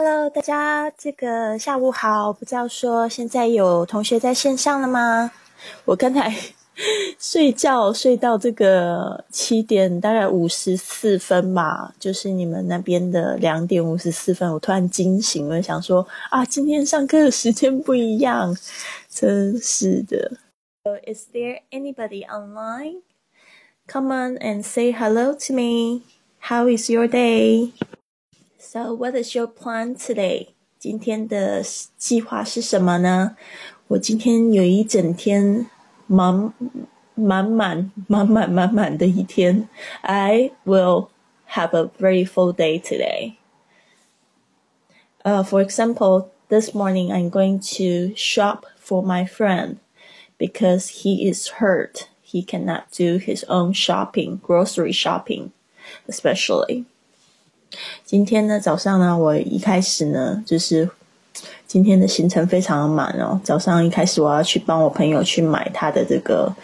Hello，大家这个下午好。不知道说现在有同学在线上了吗？我刚才 睡觉睡到这个七点，大概五十四分吧，就是你们那边的两点五十四分，我突然惊醒了，想说啊，今天上课的时间不一样，真是的。Is there anybody online? Come on and say hello to me. How is your day? So what is your plan today? 今天的计划是什么呢？我今天有一整天满满满满满满满的一天。I will have a very full day today. Uh, for example, this morning I'm going to shop for my friend because he is hurt. He cannot do his own shopping, grocery shopping, especially. 今天呢，早上呢，我一开始呢，就是今天的行程非常的满哦。早上一开始我要去帮我朋友去买他的这个，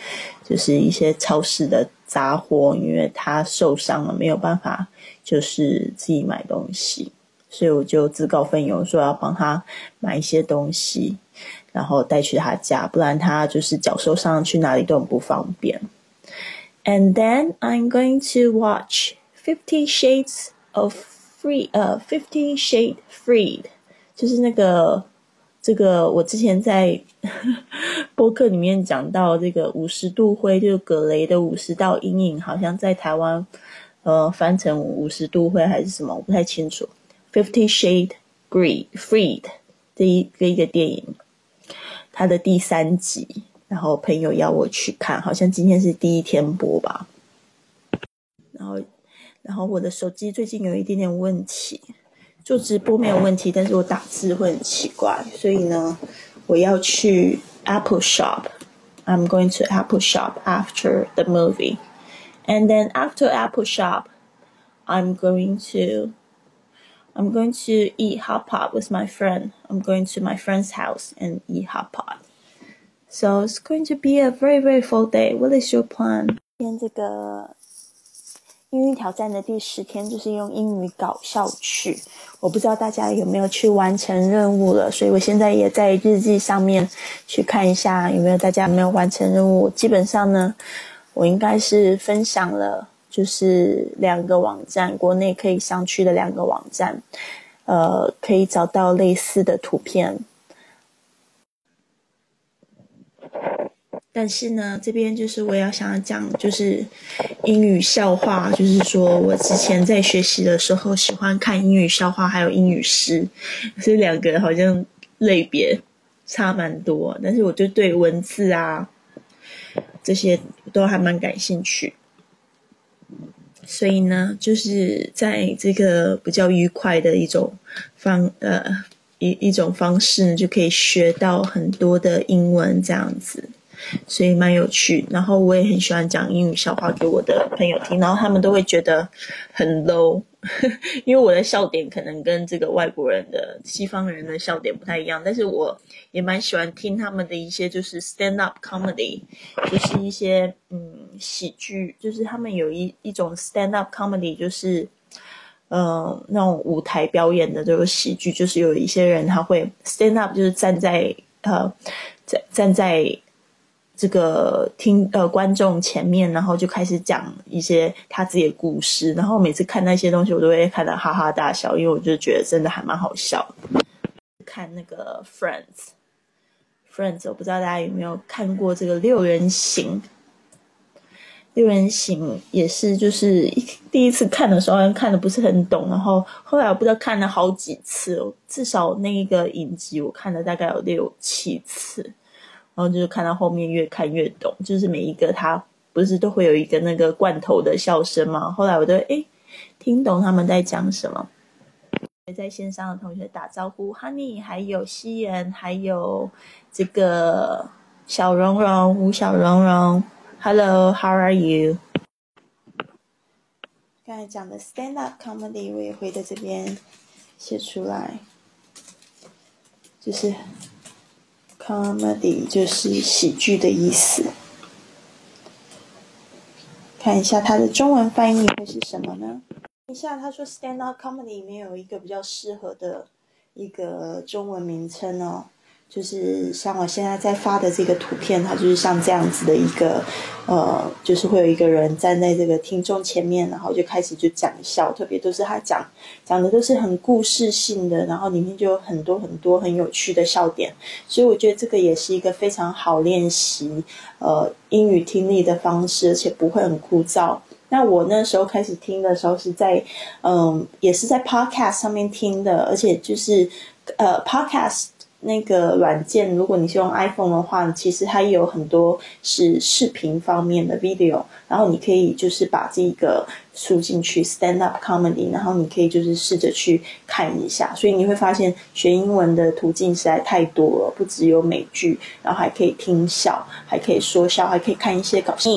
就是一些超市的杂货，因为他受伤了，没有办法就是自己买东西，所以我就自告奋勇说要帮他买一些东西，然后带去他家，不然他就是脚受伤，去哪里都很不方便。And then I'm going to watch Fifty Shades. Of free 呃 Fifty Shade Freed，就是那个这个我之前在 播客里面讲到这个五十度灰，就是葛雷的五十道阴影，好像在台湾呃翻成五十度灰还是什么，我不太清楚。Fifty Shade Green Freed 这一个一个电影，它的第三集，然后朋友要我去看，好像今天是第一天播吧，然后。然后我的手机最近有一点点问题，做直播没有问题，但是我打字会很奇怪，所以呢，我要去 Apple Shop。I'm going to Apple Shop after the movie, and then after Apple Shop, I'm going to I'm going to eat hot pot with my friend. I'm going to my friend's house and eat hot pot. So it's going to be a very very full day. What is your plan? 今天这个 英语挑战的第十天就是用英语搞笑去，我不知道大家有没有去完成任务了，所以我现在也在日记上面去看一下有没有大家没有完成任务。基本上呢，我应该是分享了，就是两个网站，国内可以上去的两个网站，呃，可以找到类似的图片。但是呢，这边就是我要想要讲，就是英语笑话，就是说我之前在学习的时候喜欢看英语笑话，还有英语诗，这两个好像类别差蛮多，但是我就对文字啊这些都还蛮感兴趣，所以呢，就是在这个比较愉快的一种方呃一一种方式呢，就可以学到很多的英文这样子。所以蛮有趣，然后我也很喜欢讲英语笑话给我的朋友听，然后他们都会觉得很 low，因为我的笑点可能跟这个外国人的西方人的笑点不太一样，但是我也蛮喜欢听他们的一些就是 stand up comedy，就是一些嗯喜剧，就是他们有一一种 stand up comedy，就是嗯那种舞台表演的这个喜剧，就是有一些人他会 stand up，就是站在呃站站在。这个听呃观众前面，然后就开始讲一些他自己的故事，然后每次看那些东西，我都会看得哈哈大笑，因为我就觉得真的还蛮好笑。看那个 Friends，Friends，我不知道大家有没有看过这个六人行。六人行也是，就是第一次看的时候看的不是很懂，然后后来我不知道看了好几次，至少那一个影集我看了大概有六七次。然后就是看到后面越看越懂，就是每一个他不是都会有一个那个罐头的笑声吗？后来我都诶听懂他们在讲什么。在线上的同学打招呼，Honey，还有西妍，还有这个小蓉蓉吴小蓉蓉，Hello，How are you？刚才讲的 stand up comedy 我也会在这边写出来，就是。Comedy 就是喜剧的意思。看一下它的中文翻译会是什么呢？一下他说，stand up comedy 里面有一个比较适合的一个中文名称哦。就是像我现在在发的这个图片，它就是像这样子的一个，呃，就是会有一个人站在这个听众前面，然后就开始就讲笑，特别都是他讲讲的都是很故事性的，然后里面就有很多很多很有趣的笑点，所以我觉得这个也是一个非常好练习呃英语听力的方式，而且不会很枯燥。那我那时候开始听的时候是在嗯，也是在 Podcast 上面听的，而且就是呃 Podcast。那个软件，如果你是用 iPhone 的话，其实它也有很多是视频方面的 video，然后你可以就是把这个输进去 stand up comedy，然后你可以就是试着去看一下，所以你会发现学英文的途径实在太多了，不只有美剧，然后还可以听笑，还可以说笑，还可以看一些搞笑。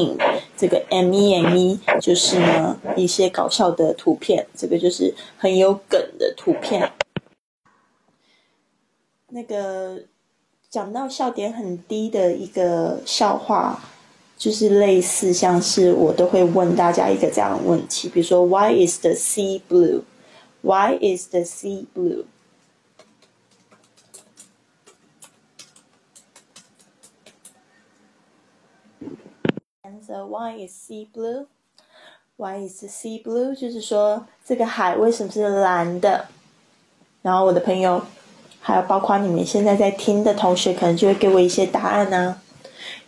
这个 M E M E 就是呢一些搞笑的图片，这个就是很有梗的图片。那个讲到笑点很低的一个笑话，就是类似像是我都会问大家一个这样的问题，比如说 Why is the sea blue? Why is the sea blue? And the why is sea blue? Why is the sea blue? 就是说这个海为什么是蓝的？然后我的朋友。还有包括你们现在在听的同学，可能就会给我一些答案呢。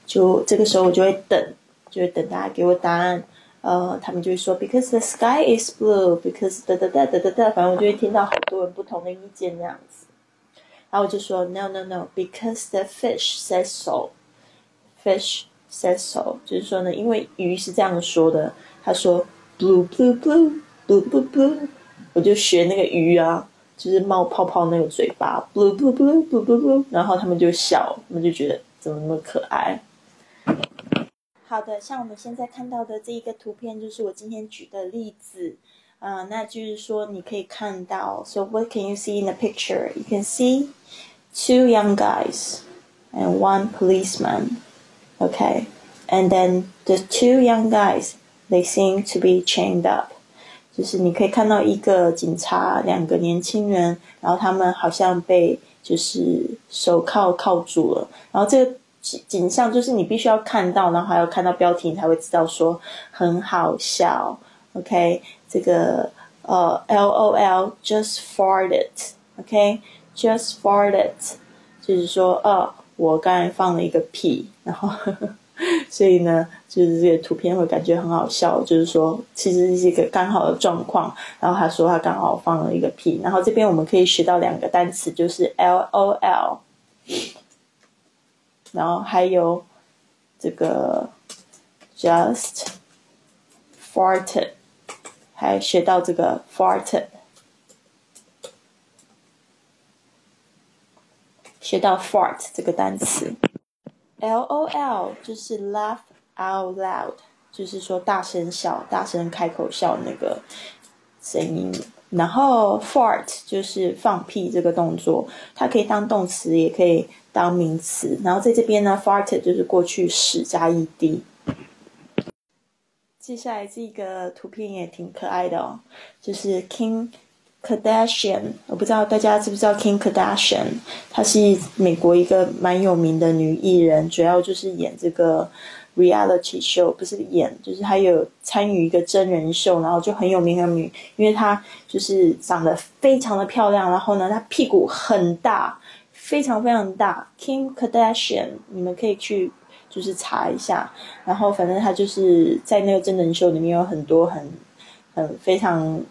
就这个时候，我就会等，就会等大家给我答案。呃，他们就会说，because the sky is blue，because 哒哒哒哒哒哒，反正我就会听到很多人不同的意见那样子。然后我就说，no no no，because the fish says so，fish says so，就是说呢，因为鱼是这样说的，他说 blue blue blue blue blue blue，我就学那个鱼啊。就是冒泡泡那个嘴巴，blue blue blue blue blue blue，然后他们就笑，他们就觉得怎么那么可爱。好的，像我们现在看到的这一个图片，就是我今天举的例子，嗯，那就是说你可以看到，so what can you see in the picture? You can see two young guys and one policeman. Okay, and then the two young guys, they seem to be chained up. 就是你可以看到一个警察，两个年轻人，然后他们好像被就是手铐铐住了。然后这个景象就是你必须要看到，然后还要看到标题，你才会知道说很好笑。OK，这个呃，LOL just farted，OK，just farted，就是说呃，我刚才放了一个屁，然后。所以呢，就是这个图片会感觉很好笑，就是说其实是一个刚好的状况。然后他说他刚好放了一个屁，然后这边我们可以学到两个单词，就是 L O L，然后还有这个 just farted，还学到这个 farted，学到 fart 这个单词。L O L 就是 laugh out loud，就是说大声笑、大声开口笑那个声音。然后 fart 就是放屁这个动作，它可以当动词，也可以当名词。然后在这边呢，fart 就是过去式加 ed。接下来这个图片也挺可爱的哦，就是 King。Kardashian，我不知道大家知不知道 Kim Kardashian，她是美国一个蛮有名的女艺人，主要就是演这个 reality show，不是演，就是她有参与一个真人秀，然后就很有名很有名，因为她就是长得非常的漂亮，然后呢，她屁股很大，非常非常大。Kim Kardashian，你们可以去就是查一下，然后反正她就是在那个真人秀里面有很多很很非常。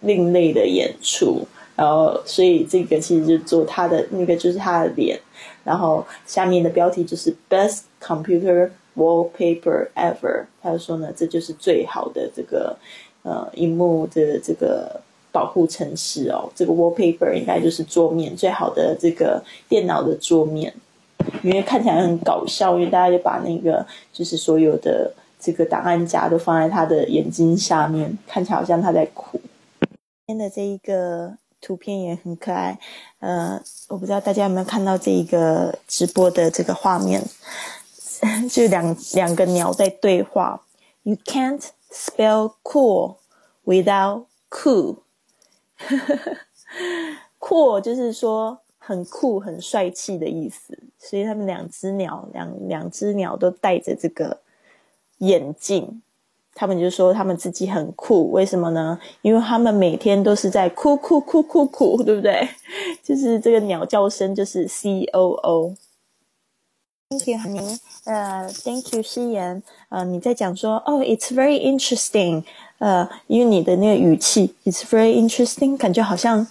另类的演出，然后所以这个其实就做他的那个就是他的脸，然后下面的标题就是 Best Computer Wallpaper Ever。他就说呢，这就是最好的这个呃荧幕的这个保护程式哦，这个 Wallpaper 应该就是桌面最好的这个电脑的桌面，因为看起来很搞笑，因为大家就把那个就是所有的这个档案夹都放在他的眼睛下面，看起来好像他在哭。今天的这一个图片也很可爱，呃，我不知道大家有没有看到这一个直播的这个画面，就两两个鸟在对话。You can't spell cool without cool，cool 就是说很酷、很帅气的意思。所以他们两只鸟，两两只鸟都戴着这个眼镜。他们就说他们自己很酷，为什么呢？因为他们每天都是在哭哭哭哭哭，对不对？就是这个鸟叫声，就是 C O O。Thank you，您呃，Thank you，诗言，呃，你在讲说哦，It's very interesting，呃，因为你的那个语气，It's very interesting，感觉好像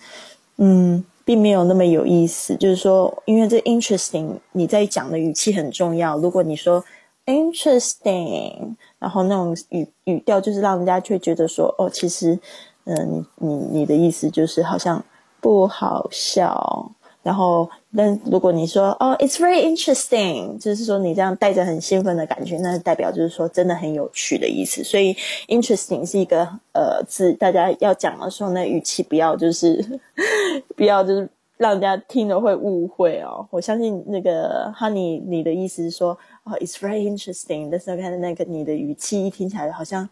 嗯，并没有那么有意思。就是说，因为这 interesting，你在讲的语气很重要。如果你说 interesting。然后那种语语调就是让人家却觉得说哦，其实，嗯，你你你的意思就是好像不好笑。然后，但如果你说哦，it's very interesting，就是说你这样带着很兴奋的感觉，那代表就是说真的很有趣的意思。所以，interesting 是一个呃字，大家要讲的时候，那语气不要就是 不要就是让人家听了会误会哦。我相信那个 Honey，你的意思是说。哦，It's very interesting。但是看那个你的语气一听起来好像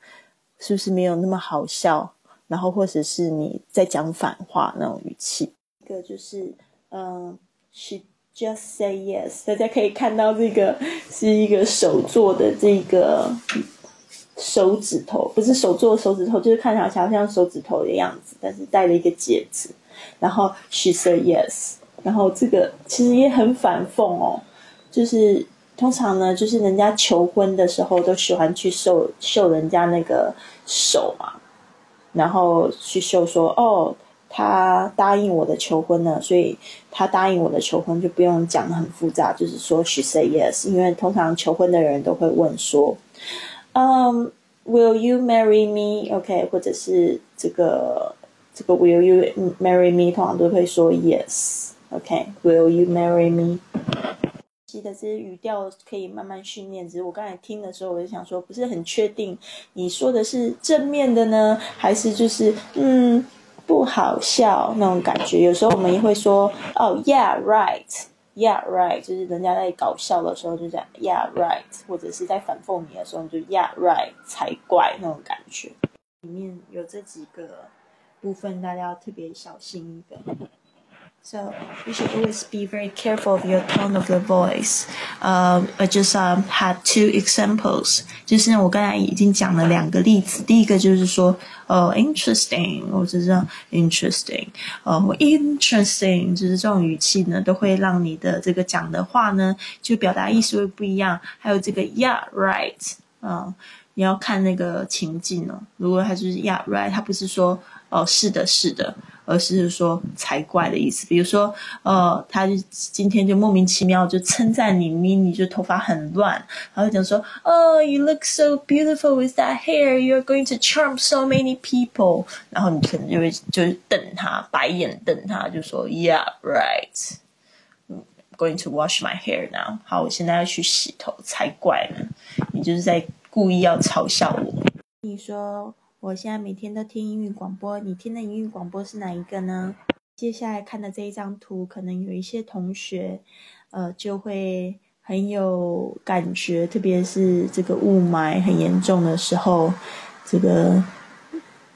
是不是没有那么好笑？然后或者是你在讲反话那种语气。一个就是嗯，She just say yes。大家可以看到这个 是一个手做的这个手指头，不是手做的手指头，就是看起来好像手指头的样子，但是戴了一个戒指。然后 She said yes。然后这个其实也很反讽哦，就是。通常呢，就是人家求婚的时候都喜欢去秀秀人家那个手嘛，然后去秀说哦，他答应我的求婚了，所以他答应我的求婚就不用讲的很复杂，就是说 she say yes，因为通常求婚的人都会问说，嗯，will you marry me？OK，或者是这个这个 will you marry me？通常都会说 yes，OK，will you marry me？记得这些语调可以慢慢训练。只是我刚才听的时候，我就想说，不是很确定你说的是正面的呢，还是就是嗯不好笑那种感觉。有时候我们也会说哦，Yeah right，Yeah right，就是人家在搞笑的时候就这样，Yeah right，或者是在反讽你的时候就 Yeah right 才怪那种感觉。里面有这几个部分，大家要特别小心一点。So you should always be very careful of your tone of your voice. Um, I just um, had two examples. 就是我刚才已经讲了两个例子。第一个就是说，哦，interesting，或者是 interesting，哦，interesting，就是这种语气呢，都会让你的这个讲的话呢，就表达意思会不一样。还有这个，yeah，right，啊，你要看那个情境哦。如果他就是 yeah，right，他不是说， 哦，是的，是的。而是说才怪的意思。比如说，呃，他就今天就莫名其妙就称赞你，咪你就头发很乱，然后讲说，哦，you look so beautiful with that hair, you're going to charm so many people。然后你可能就会就是瞪他，白眼瞪他，就说，Yeah, right. I'm going to wash my hair now。好，我现在要去洗头，才怪呢。你就是在故意要嘲笑我。你说。我现在每天都听英语广播，你听的英语广播是哪一个呢？接下来看的这一张图，可能有一些同学，呃，就会很有感觉，特别是这个雾霾很严重的时候，这个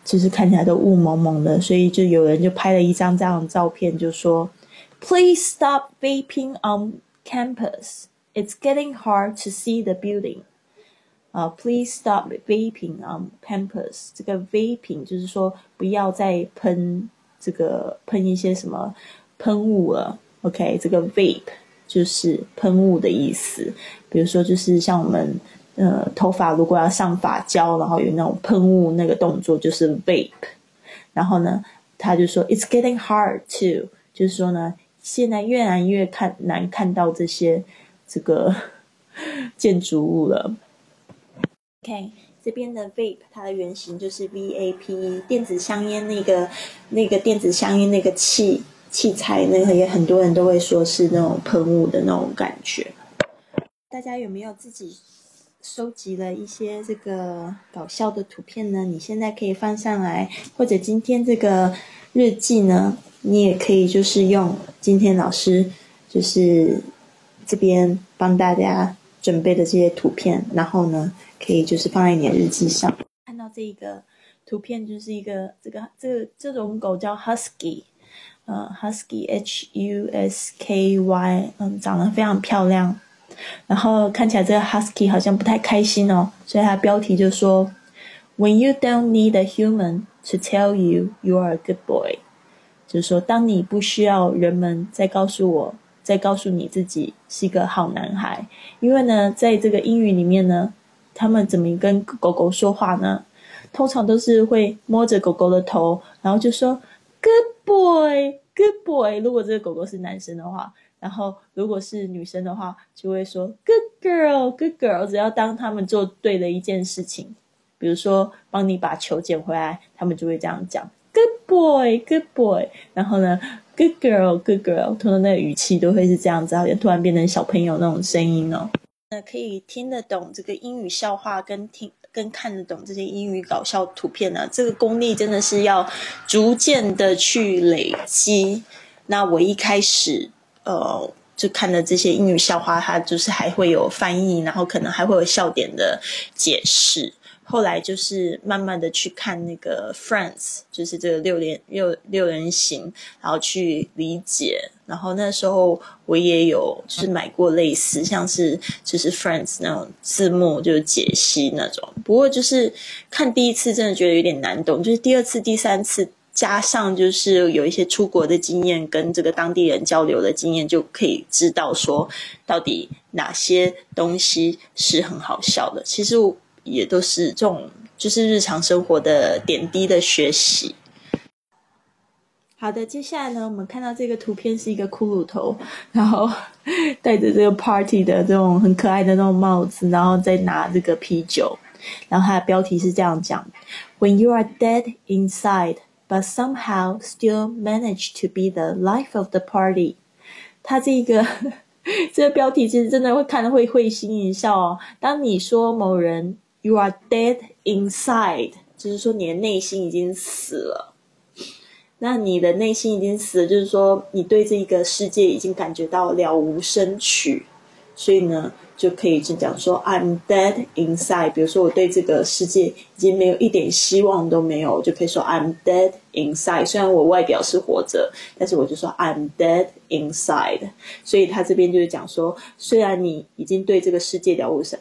就是看起来都雾蒙蒙的，所以就有人就拍了一张这样的照片，就说：“Please stop vaping on campus. It's getting hard to see the building.” 啊，Please stop vaping on campus。这个 vaping 就是说不要再喷这个喷一些什么喷雾了。OK，这个 vape 就是喷雾的意思。比如说，就是像我们呃头发如果要上发胶，然后有那种喷雾那个动作就是 vape。然后呢，他就说 It's getting hard to，就是说呢，现在越来越看难看到这些这个 建筑物了。OK，这边的 vape 它的原型就是 VAP 电子香烟那个那个电子香烟那个器器材，那个也很多人都会说是那种喷雾的那种感觉。大家有没有自己收集了一些这个搞笑的图片呢？你现在可以放上来，或者今天这个日记呢，你也可以就是用今天老师就是这边帮大家准备的这些图片，然后呢。可以就是放在你的日记上。看到这一个图片，就是一个这个这个这种狗叫 Husky，呃，Husky H U S K Y，嗯，长得非常漂亮。然后看起来这个 Husky 好像不太开心哦，所以它标题就说：When you don't need a human to tell you you are a good boy，就是说当你不需要人们再告诉我，再告诉你自己是一个好男孩。因为呢，在这个英语里面呢，他们怎么跟狗狗说话呢？通常都是会摸着狗狗的头，然后就说 Good boy。Good boy，如果这个狗狗是男生的话，然后如果是女生的话，就会说 Good girl，Good girl。只要当他们做对了一件事情，比如说帮你把球捡回来，他们就会这样讲 Good boy，Good boy。然后呢，Good girl，Good girl，通常那个语气都会是这样子，好像突然变成小朋友那种声音哦。那可以听得懂这个英语笑话，跟听。跟看得懂这些英语搞笑图片呢，这个功力真的是要逐渐的去累积。那我一开始，呃，就看的这些英语笑话，它就是还会有翻译，然后可能还会有笑点的解释。后来就是慢慢的去看那个 Friends，就是这个六连六六人行，然后去理解。然后那时候我也有就是买过类似像是就是 Friends 那种字幕就是解析那种。不过就是看第一次真的觉得有点难懂，就是第二次、第三次加上就是有一些出国的经验跟这个当地人交流的经验，就可以知道说到底哪些东西是很好笑的。其实也都是这种就是日常生活的点滴的学习。好的，接下来呢，我们看到这个图片是一个骷髅头，然后 戴着这个 party 的这种很可爱的那种帽子，然后再拿这个啤酒，然后它的标题是这样讲：When you are dead inside, but somehow still manage to be the life of the party。它这个 这个标题其实真的会看的会会心一笑哦。当你说某人 you are dead inside，就是说你的内心已经死了。那你的内心已经死了，就是说你对这一个世界已经感觉到了无生趣，所以呢，就可以就讲说 I'm dead inside。比如说我对这个世界已经没有一点希望都没有，就可以说 I'm dead inside。虽然我外表是活着，但是我就说 I'm dead inside。所以他这边就是讲说，虽然你已经对这个世界了无生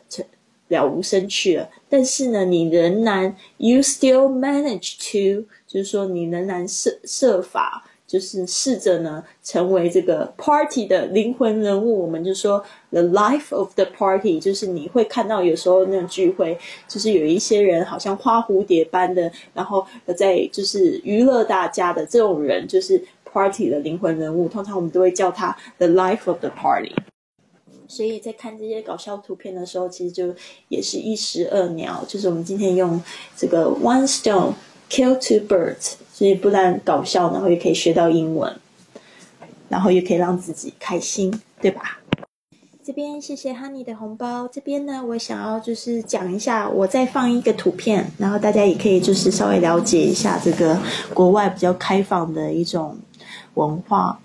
了无生趣了，但是呢，你仍然 you still manage to。就是说，你仍然设设法，就是试着呢，成为这个 party 的灵魂人物。我们就说 the life of the party，就是你会看到有时候那种聚会，就是有一些人好像花蝴蝶般的，然后在就是娱乐大家的这种人，就是 party 的灵魂人物。通常我们都会叫他 the life of the party。所以在看这些搞笑图片的时候，其实就也是一石二鸟。就是我们今天用这个 one stone。Kill two birds，所以不但搞笑，然后也可以学到英文，然后也可以让自己开心，对吧？这边谢谢 Honey 的红包。这边呢，我想要就是讲一下，我再放一个图片，然后大家也可以就是稍微了解一下这个国外比较开放的一种文化。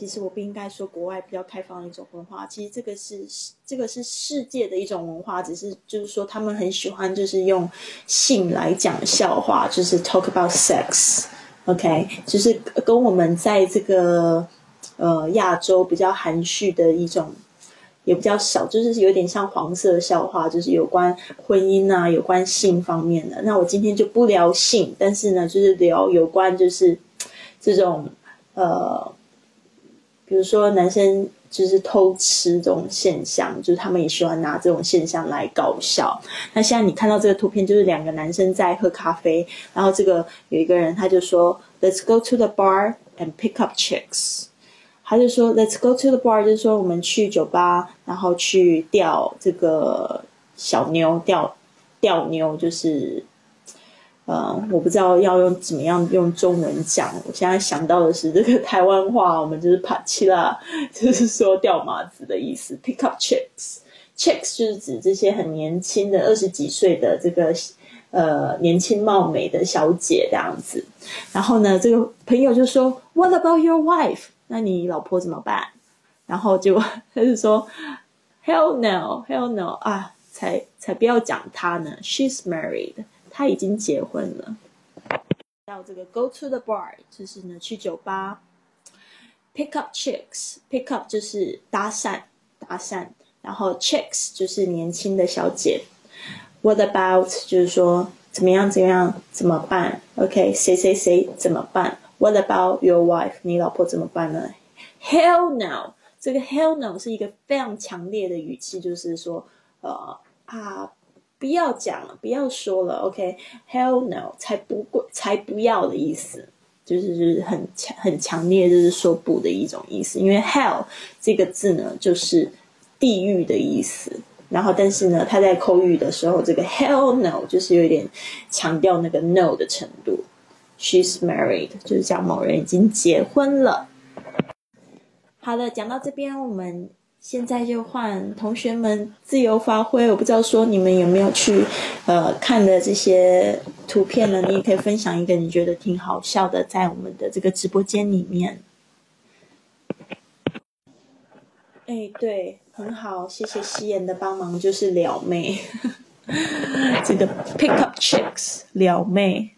其实我不应该说国外比较开放的一种文化，其实这个是这个是世界的一种文化，只是就是说他们很喜欢就是用性来讲笑话，就是 talk about sex，OK，就是跟我们在这个呃亚洲比较含蓄的一种也比较少，就是有点像黄色笑话，就是有关婚姻啊、有关性方面的。那我今天就不聊性，但是呢，就是聊有关就是这种呃。比如说，男生就是偷吃这种现象，就是他们也喜欢拿这种现象来搞笑。那现在你看到这个图片，就是两个男生在喝咖啡，然后这个有一个人他就说：“Let's go to the bar and pick up chicks。”他就说：“Let's go to the bar，就是说我们去酒吧，然后去钓这个小妞，钓钓妞，就是。”呃，我不知道要用怎么样用中文讲。我现在想到的是这个台湾话，我们就是爬起啦，就是说掉马子的意思。Pick up chicks，chicks 就是指这些很年轻的二十几岁的这个呃年轻貌美的小姐这样子。然后呢，这个朋友就说，What about your wife？那你老婆怎么办？然后就他就说，Hell no，Hell no 啊，才才不要讲她呢，She's married。他已经结婚了。到这个 go to the bar，就是呢去酒吧，pick up chicks，pick up 就是搭讪，搭讪，然后 chicks 就是年轻的小姐。What about 就是说怎么样怎么样怎么办？OK，谁谁谁怎么办？What about your wife？你老婆怎么办呢？Hell no！这个 hell no 是一个非常强烈的语气，就是说，呃啊，不要讲了，不要说了，OK？Hell no，才不过才不要的意思，就是就是很强很强烈，就是说不的一种意思。因为 hell 这个字呢，就是地狱的意思。然后，但是呢，他在口语的时候，这个 hell no 就是有点强调那个 no 的程度。She's married，就是讲某人已经结婚了。好的，讲到这边，我们现在就换同学们自由发挥。我不知道说你们有没有去呃看的这些图片呢？你也可以分享一个你觉得挺好笑的，在我们的这个直播间里面。哎，对，很好，谢谢夕颜的帮忙，就是撩妹，这个 pick up chicks 撩妹。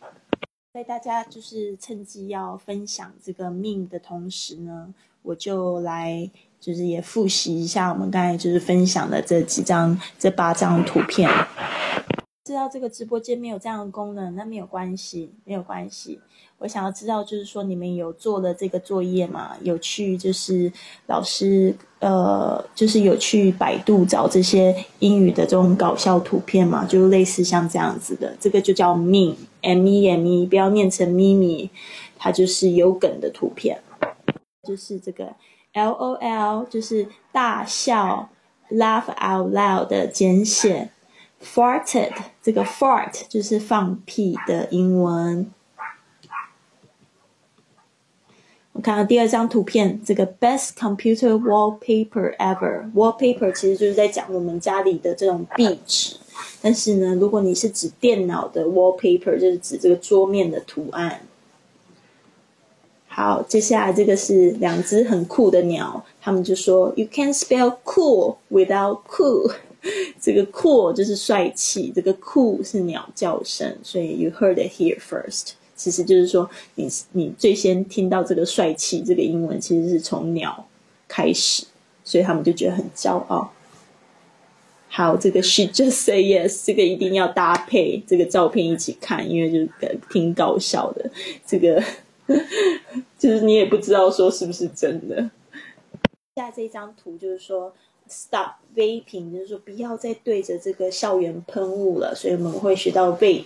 在大家就是趁机要分享这个命的同时呢。我就来，就是也复习一下我们刚才就是分享的这几张、这八张图片。知道这个直播间没有这样的功能，那没有关系，没有关系。我想要知道，就是说你们有做了这个作业吗？有去就是老师呃，就是有去百度找这些英语的这种搞笑图片吗？就类似像这样子的，这个就叫 meme，m e m e，不要念成咪咪，它就是有梗的图片。就是这个 L O L，就是大笑，laugh out loud 的简写，farted 这个 fart 就是放屁的英文。我看到第二张图片，这个 best computer wallpaper ever，wallpaper 其实就是在讲我们家里的这种壁纸，但是呢，如果你是指电脑的 wallpaper，就是指这个桌面的图案。好，接下来这个是两只很酷的鸟，他们就说 "You can spell cool without cool"，这个 cool 就是帅气，这个 cool 是鸟叫声，所以 you heard it here first，其实就是说你你最先听到这个帅气这个英文，其实是从鸟开始，所以他们就觉得很骄傲。好，这个 she just say yes，这个一定要搭配这个照片一起看，因为就是挺搞笑的，这个。就是你也不知道说是不是真的。下这张图就是说，stop vaping，就是说不要再对着这个校园喷雾了。所以我们会学到 vape，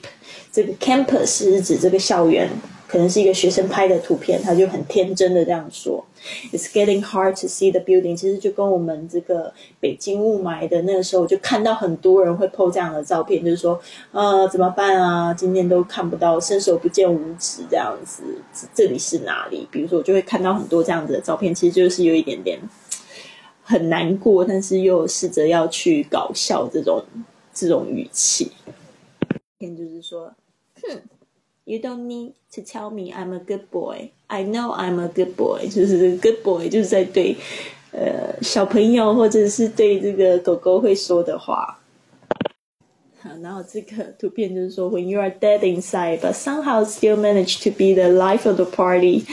这个 campus 是指这个校园。可能是一个学生拍的图片，他就很天真的这样说：“It's getting hard to see the building。”其实就跟我们这个北京雾霾的那个时候，就看到很多人会 po 这样的照片，就是说：“呃，怎么办啊？今天都看不到，伸手不见五指这样子，这里是哪里？”比如说，我就会看到很多这样子的照片，其实就是有一点点很难过，但是又试着要去搞笑这种这种语气。天就是说，哼。You don't need to tell me I'm a good boy. I know I'm a good boy. 就是 good boy，就是在对呃小朋友或者是对这个狗狗会说的话。好然后这个图片就是说，When you are dead inside, but somehow still manage to be the life of the party，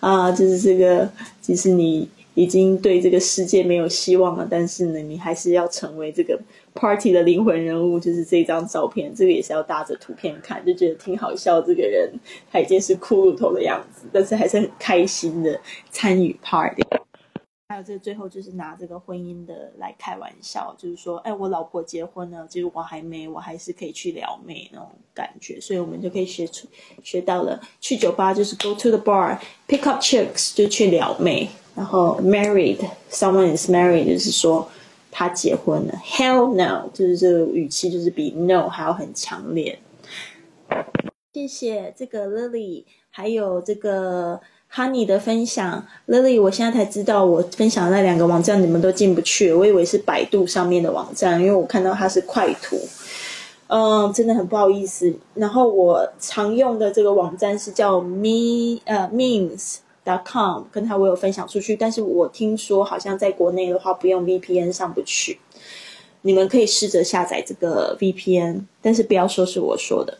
啊，就是这个，其实你已经对这个世界没有希望了，但是呢，你还是要成为这个。Party 的灵魂人物就是这张照片，这个也是要搭着图片看，就觉得挺好笑。这个人他已经是骷髅头的样子，但是还是很开心的参与 Party。还有这最后就是拿这个婚姻的来开玩笑，就是说，哎，我老婆结婚了，其实我还没，我还是可以去撩妹那种感觉。所以我们就可以学出学到了，去酒吧就是 go to the bar，pick up chicks 就去撩妹，然后 married，someone is married 就是说。他结婚了，Hell no！就是这个语气，就是比 no 还要很强烈。谢谢这个 Lily，还有这个 Honey 的分享。Lily，我现在才知道，我分享的那两个网站你们都进不去，我以为是百度上面的网站，因为我看到它是快图。嗯，真的很不好意思。然后我常用的这个网站是叫 Me 呃 Means。com 跟他我有分享出去，但是我听说好像在国内的话不用 VPN 上不去。你们可以试着下载这个 VPN，但是不要说是我说的。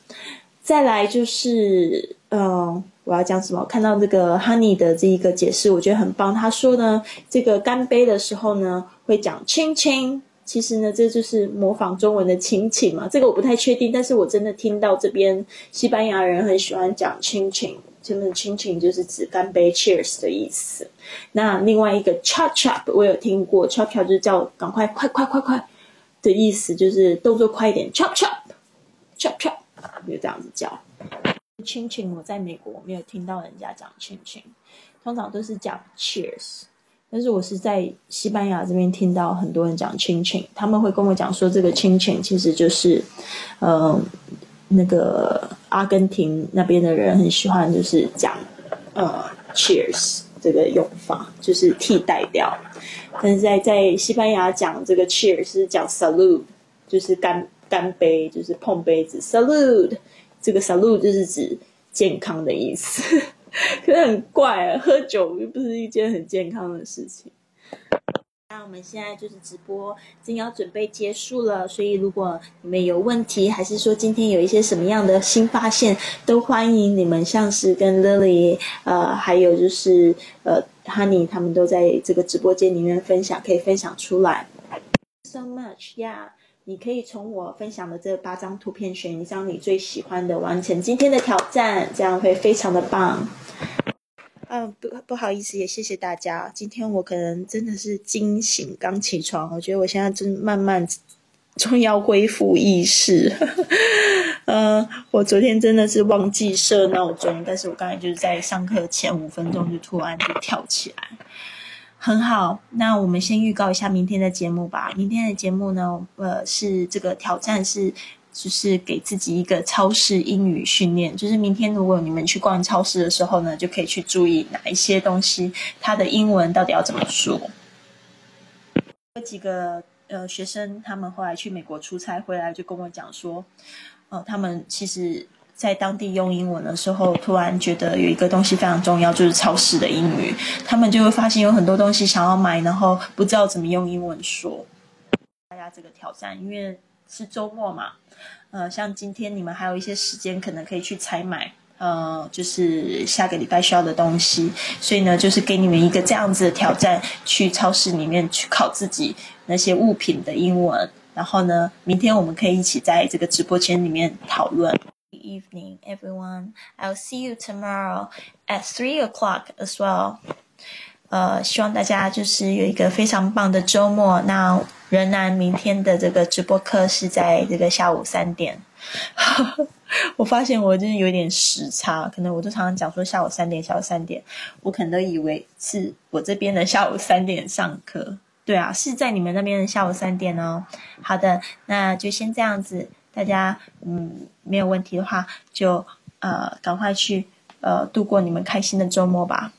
再来就是，嗯，我要讲什么？看到这个 Honey 的这一个解释，我觉得很棒。他说呢，这个干杯的时候呢，会讲亲亲。其实呢，这就是模仿中文的亲亲嘛。这个我不太确定，但是我真的听到这边西班牙人很喜欢讲亲亲，他们亲亲就是指干杯 （cheers） 的意思。那另外一个 chop chop 我有听过，chop chop 就是叫赶快快快快快的意思，就是动作快一点，chop chop chop chop 就这样子叫。亲亲，我在美国没有听到人家讲亲亲，通常都是讲 cheers。但是我是在西班牙这边听到很多人讲亲亲，他们会跟我讲说，这个亲亲其实就是，呃，那个阿根廷那边的人很喜欢就是讲，呃，cheers 这个用法，就是替代掉。但是在在西班牙讲这个 cheers 是讲 salute，就是干干杯，就是碰杯子 salute，这个 salute 就是指健康的意思。可是很怪啊，喝酒又不是一件很健康的事情。那我们现在就是直播，正要准备结束了，所以如果你们有问题，还是说今天有一些什么样的新发现，都欢迎你们，像是跟 Lily，呃，还有就是呃 Honey，他们都在这个直播间里面分享，可以分享出来。So much, yeah. 你可以从我分享的这八张图片选一张你最喜欢的，完成今天的挑战，这样会非常的棒。嗯，不不好意思，也谢谢大家。今天我可能真的是惊醒，刚起床，我觉得我现在真慢慢终要恢复意识。嗯，我昨天真的是忘记设闹钟，但是我刚才就是在上课前五分钟就突然就跳起来。很好，那我们先预告一下明天的节目吧。明天的节目呢，呃，是这个挑战是，就是给自己一个超市英语训练。就是明天如果你们去逛超市的时候呢，就可以去注意哪一些东西，它的英文到底要怎么说。有几个呃学生，他们后来去美国出差回来，就跟我讲说，呃，他们其实。在当地用英文的时候，突然觉得有一个东西非常重要，就是超市的英语。他们就会发现有很多东西想要买，然后不知道怎么用英文说。大家这个挑战，因为是周末嘛，呃，像今天你们还有一些时间，可能可以去采买，呃，就是下个礼拜需要的东西。所以呢，就是给你们一个这样子的挑战，去超市里面去考自己那些物品的英文。然后呢，明天我们可以一起在这个直播间里面讨论。Evening, everyone. I'll see you tomorrow at three o'clock as well. 呃，希望大家就是有一个非常棒的周末。那仍然明天的这个直播课是在这个下午三点。我发现我真的有点时差，可能我都常常讲说下午三点，下午三点，我可能都以为是我这边的下午三点上课。对啊，是在你们那边的下午三点哦。好的，那就先这样子。大家嗯没有问题的话，就呃赶快去呃度过你们开心的周末吧。